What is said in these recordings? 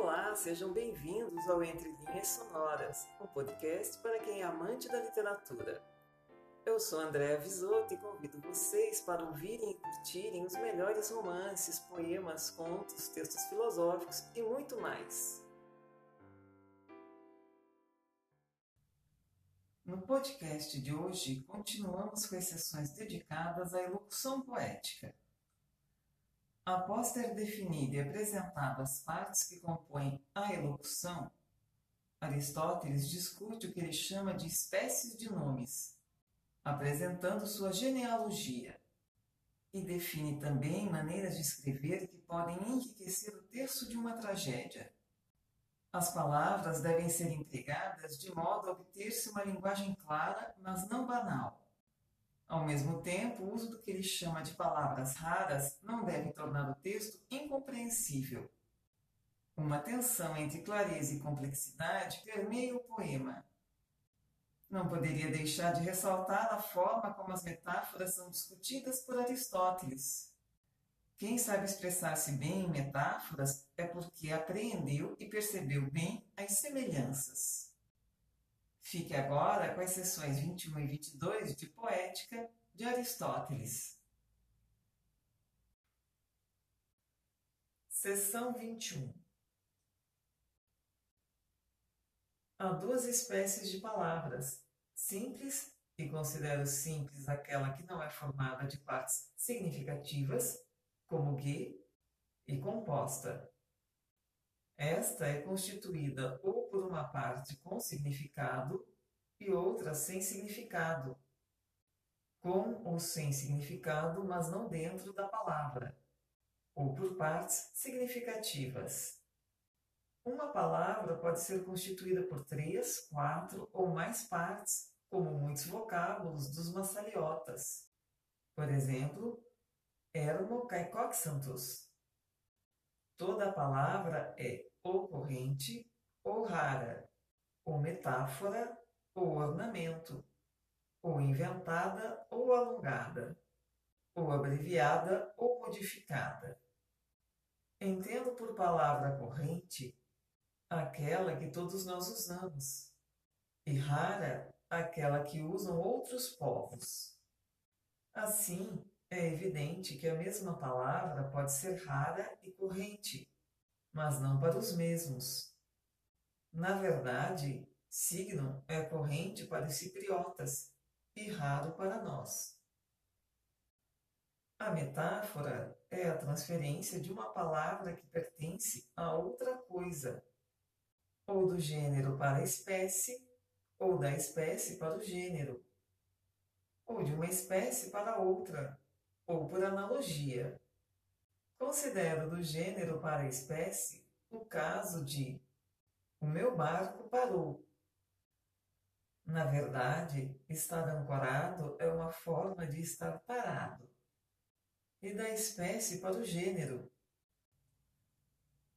Olá, sejam bem-vindos ao Entre Linhas Sonoras, um podcast para quem é amante da literatura. Eu sou Andréa Visoto e convido vocês para ouvirem e curtirem os melhores romances, poemas, contos, textos filosóficos e muito mais. No podcast de hoje, continuamos com as sessões dedicadas à elocução poética. Após ter definido e apresentado as partes que compõem a elocução, Aristóteles discute o que ele chama de espécies de nomes, apresentando sua genealogia, e define também maneiras de escrever que podem enriquecer o texto de uma tragédia. As palavras devem ser empregadas de modo a obter-se uma linguagem clara, mas não banal ao mesmo tempo, o uso do que ele chama de palavras raras não deve tornar o texto incompreensível. Uma tensão entre clareza e complexidade permeia o poema. Não poderia deixar de ressaltar a forma como as metáforas são discutidas por Aristóteles. Quem sabe expressar-se bem em metáforas é porque apreendeu e percebeu bem as semelhanças. Fique agora com as sessões 21 e 22 de Poética de Aristóteles. Seção 21 Há duas espécies de palavras, simples, e considero simples aquela que não é formada de partes significativas, como gue, e composta. Esta é constituída ou uma parte com significado e outra sem significado, com ou sem significado, mas não dentro da palavra, ou por partes significativas. Uma palavra pode ser constituída por três, quatro ou mais partes, como muitos vocábulos dos massaliotas. Por exemplo, ermo caicóxantos. Toda palavra é ocorrente ou rara, ou metáfora, ou ornamento, ou inventada ou alongada, ou abreviada ou modificada. Entendo por palavra corrente aquela que todos nós usamos, e rara aquela que usam outros povos. Assim, é evidente que a mesma palavra pode ser rara e corrente, mas não para os mesmos. Na verdade, signo é corrente para os cipriotas e raro para nós. A metáfora é a transferência de uma palavra que pertence a outra coisa, ou do gênero para a espécie, ou da espécie para o gênero, ou de uma espécie para outra, ou por analogia. Considero do gênero para a espécie o caso de o meu barco parou. Na verdade, estar ancorado é uma forma de estar parado. E da espécie para o gênero.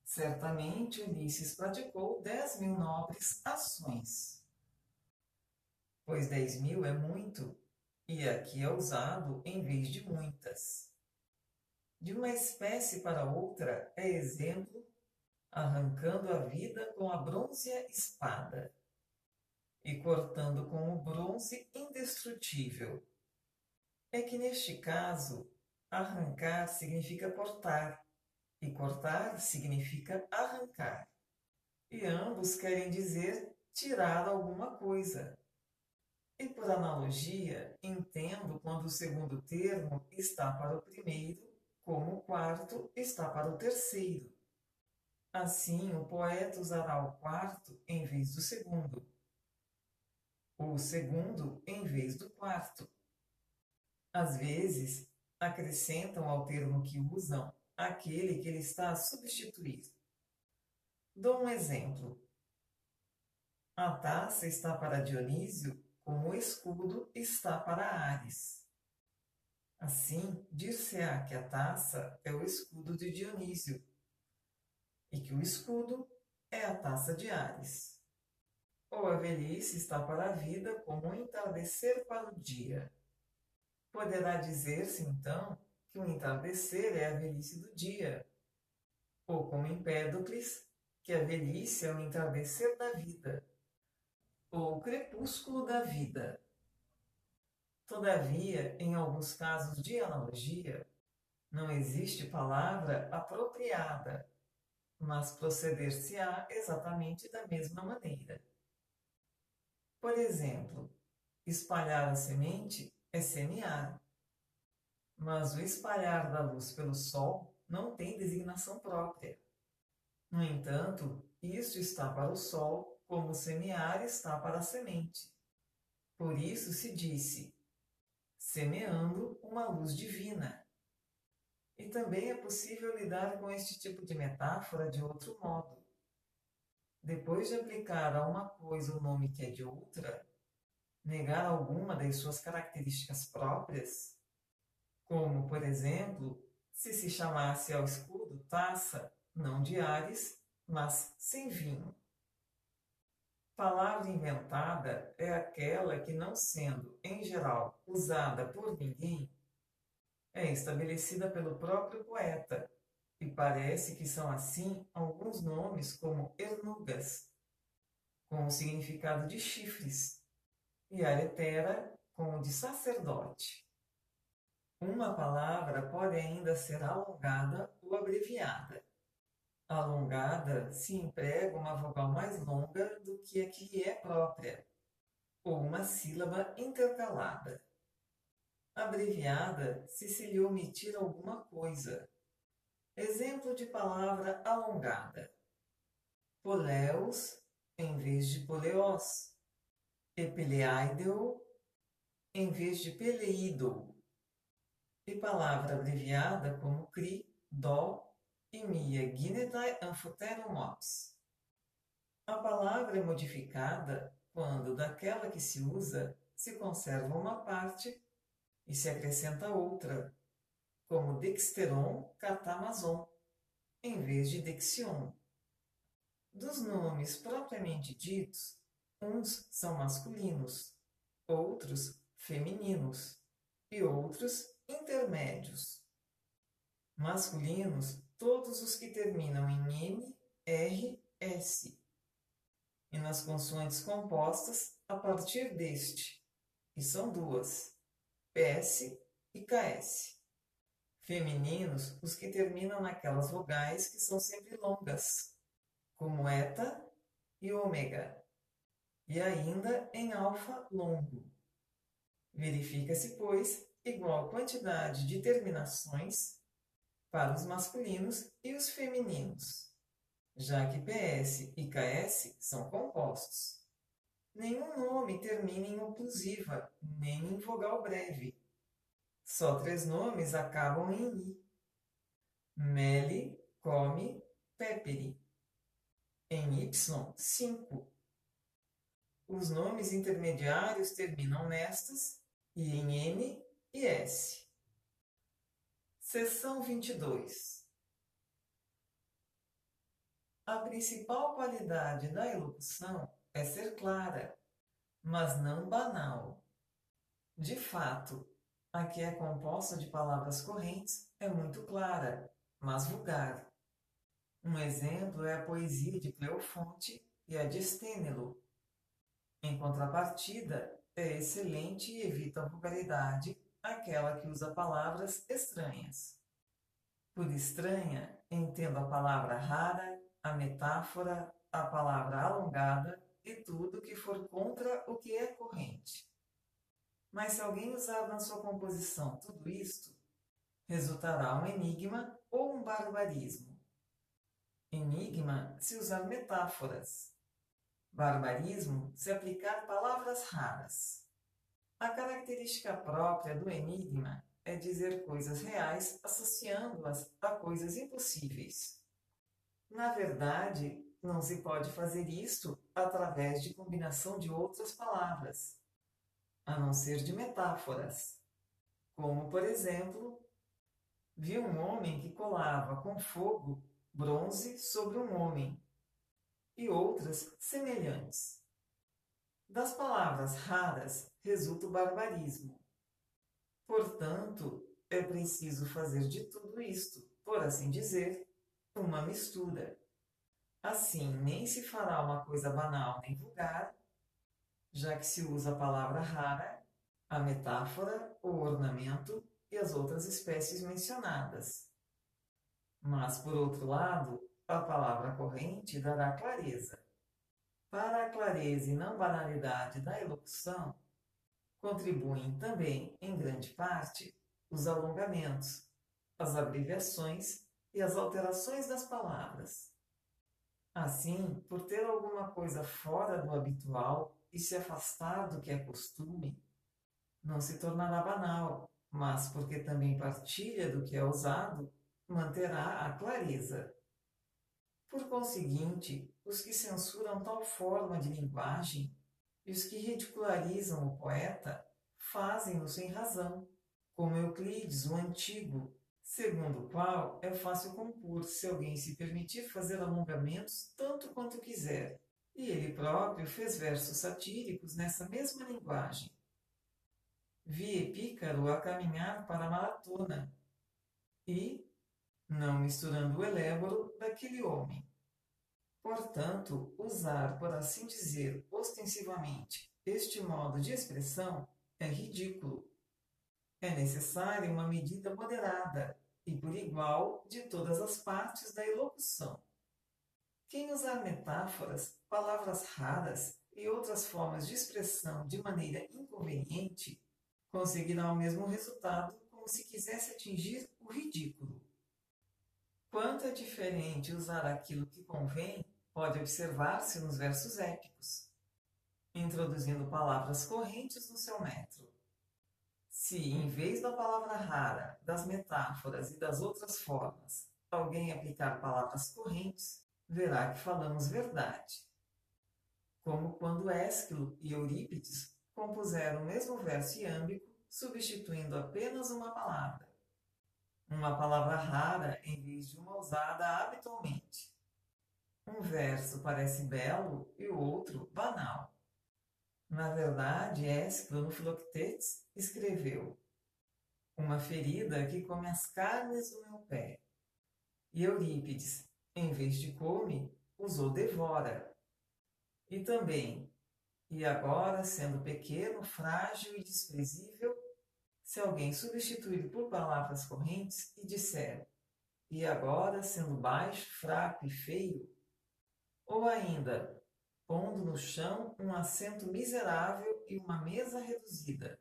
Certamente Ulisses praticou dez mil nobres ações. Pois dez mil é muito, e aqui é usado em vez de muitas. De uma espécie para outra é exemplo arrancando a vida com a bronzea espada e cortando com o bronze indestrutível. É que neste caso, arrancar significa cortar, e cortar significa arrancar. E ambos querem dizer tirar alguma coisa. E por analogia, entendo quando o segundo termo está para o primeiro, como o quarto está para o terceiro. Assim, o poeta usará o quarto em vez do segundo, o segundo em vez do quarto. Às vezes, acrescentam ao termo que usam aquele que ele está a substituir. Dou um exemplo. A taça está para Dionísio como o escudo está para Ares. Assim, dir-se-á que a taça é o escudo de Dionísio, e que o escudo é a taça de Ares. Ou a velhice está para a vida como um entardecer para o dia. Poderá dizer-se, então, que o entardecer é a velhice do dia. Ou como Empédocles, que a velhice é o entardecer da vida, ou o crepúsculo da vida. Todavia, em alguns casos de analogia, não existe palavra apropriada, mas proceder-se-á exatamente da mesma maneira. Por exemplo, espalhar a semente é semear, mas o espalhar da luz pelo sol não tem designação própria. No entanto, isto está para o sol como semear está para a semente. Por isso se disse, semeando uma luz divina. E também é possível lidar com este tipo de metáfora de outro modo. Depois de aplicar a uma coisa o nome que é de outra, negar alguma das suas características próprias, como, por exemplo, se se chamasse ao escudo taça, não de Ares, mas sem vinho. Palavra inventada é aquela que, não sendo, em geral, usada por ninguém, é estabelecida pelo próprio poeta, e parece que são assim alguns nomes como ernugas, com o significado de chifres, e aretera, com o de sacerdote. Uma palavra pode ainda ser alongada ou abreviada. Alongada se emprega uma vogal mais longa do que a que lhe é própria, ou uma sílaba intercalada. Abreviada se se lhe omitir alguma coisa. Exemplo de palavra alongada: poleus em vez de poleós, epeleideu em vez de peleidou e palavra abreviada como CRI, DO e MIA Guinetai Amphoteromops. A palavra é modificada quando daquela que se usa se conserva uma parte e se acrescenta outra, como Dexteron catamazon, em vez de Dexion. Dos nomes propriamente ditos, uns são masculinos, outros femininos e outros intermédios. Masculinos, todos os que terminam em M, R, S. E nas consoantes compostas, a partir deste, que são duas, PS e KS. Femininos, os que terminam naquelas vogais que são sempre longas, como eta e ômega, e ainda em alfa longo. Verifica-se, pois, igual quantidade de terminações para os masculinos e os femininos, já que PS e KS são compostos. Nenhum nome termina em oclusiva, nem em vogal breve. Só três nomes acabam em i. Meli, come, peperi. Em Y, cinco. Os nomes intermediários terminam nestas e em N e S. Seção 22. A principal qualidade da elocução é ser clara, mas não banal. De fato, a que é composta de palavras correntes é muito clara, mas vulgar. Um exemplo é a poesia de Cleofonte e a de Estênelo. Em contrapartida, é excelente e evita a vulgaridade aquela que usa palavras estranhas. Por estranha, entendo a palavra rara, a metáfora, a palavra alongada e tudo que for contra o que é corrente. Mas se alguém usar na sua composição tudo isto, resultará um enigma ou um barbarismo. Enigma se usar metáforas. Barbarismo se aplicar palavras raras. A característica própria do enigma é dizer coisas reais associando-as a coisas impossíveis. Na verdade, não se pode fazer isto através de combinação de outras palavras, a não ser de metáforas, como, por exemplo, vi um homem que colava com fogo bronze sobre um homem, e outras semelhantes. Das palavras raras resulta o barbarismo. Portanto, é preciso fazer de tudo isto, por assim dizer, uma mistura. Assim, nem se fará uma coisa banal nem vulgar, já que se usa a palavra rara, a metáfora, o ornamento e as outras espécies mencionadas. Mas, por outro lado, a palavra corrente dará clareza. Para a clareza e não banalidade da elocução, contribuem também, em grande parte, os alongamentos, as abreviações e as alterações das palavras. Assim, por ter alguma coisa fora do habitual e se afastar do que é costume, não se tornará banal, mas porque também partilha do que é usado, manterá a clareza. Por conseguinte, os que censuram tal forma de linguagem e os que ridicularizam o poeta fazem-no sem razão, como Euclides, o antigo, segundo o qual é fácil compor se alguém se permitir fazer alongamentos tanto quanto quiser. E ele próprio fez versos satíricos nessa mesma linguagem. Vi Epícaro a caminhar para a maratona e, não misturando o eléboro daquele homem. Portanto, usar, por assim dizer, ostensivamente este modo de expressão é ridículo. É necessária uma medida moderada e por igual de todas as partes da elocução. Quem usar metáforas, palavras raras e outras formas de expressão de maneira inconveniente conseguirá o mesmo resultado como se quisesse atingir o ridículo. Quanto é diferente usar aquilo que convém, pode observar-se nos versos épicos, introduzindo palavras correntes no seu metro. Se, em vez da palavra rara, das metáforas e das outras formas, alguém aplicar palavras correntes, verá que falamos verdade. Como quando Ésquilo e Eurípides compuseram o mesmo verso iâmbico, substituindo apenas uma palavra uma palavra rara em vez de uma usada habitualmente. Um verso parece belo e o outro banal. Na verdade, Ésquilo Filoctetes escreveu uma ferida que come as carnes do meu pé. E Eurípides, em vez de come, usou devora. E também, e agora, sendo pequeno, frágil e desprezível, se alguém substituir por palavras correntes e disser, e agora, sendo baixo, fraco e feio, ou ainda, pondo no chão um assento miserável e uma mesa reduzida,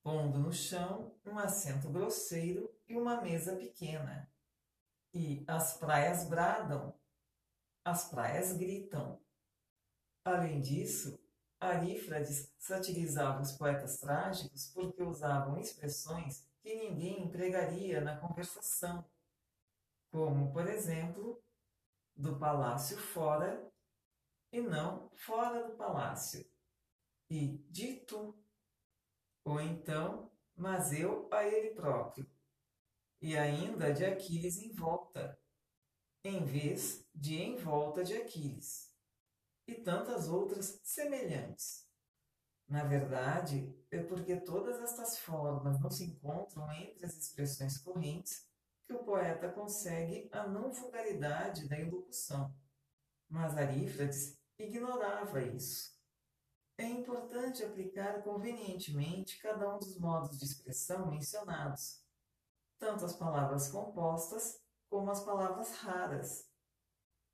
pondo no chão um assento grosseiro e uma mesa pequena. E as praias bradam, as praias gritam. Além disso, Arífrades satirizava os poetas trágicos porque usavam expressões que ninguém empregaria na conversação, como, por exemplo, do palácio fora e não fora do palácio, e de tu, ou então, mas eu a ele próprio, e ainda de Aquiles em volta, em vez de em volta de Aquiles e tantas outras semelhantes. Na verdade, é porque todas estas formas não se encontram entre as expressões correntes que o poeta consegue a não vulgaridade da elocução. Mas Arífrades ignorava isso. É importante aplicar convenientemente cada um dos modos de expressão mencionados, tanto as palavras compostas como as palavras raras,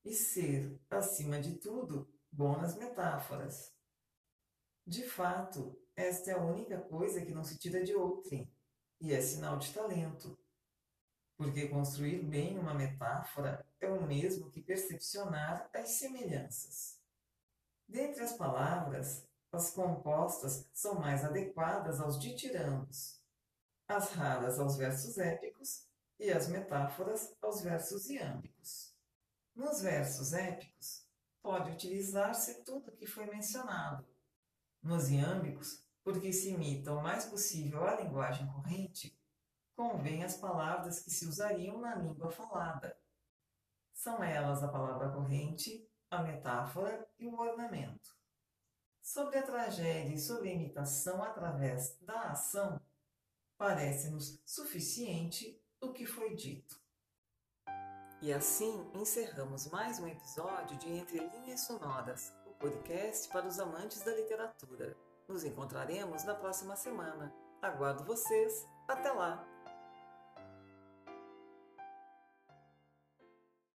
e ser, acima de tudo, bom nas metáforas. De fato, esta é a única coisa que não se tira de outrem, e é sinal de talento. Porque construir bem uma metáfora é o mesmo que percepcionar as semelhanças. Dentre as palavras, as compostas são mais adequadas aos ditirandos, as raras aos versos épicos e as metáforas aos versos iâmbicos. Nos versos épicos, pode utilizar-se tudo o que foi mencionado. Nos iâmbicos, porque se imita o mais possível a linguagem corrente, convém as palavras que se usariam na língua falada. São elas a palavra corrente, a metáfora e o ornamento. Sobre a tragédia e sobre a imitação através da ação, parece-nos suficiente o que foi dito. E assim encerramos mais um episódio de Entre Linhas Sonoras, o podcast para os amantes da literatura. Nos encontraremos na próxima semana. Aguardo vocês. Até lá!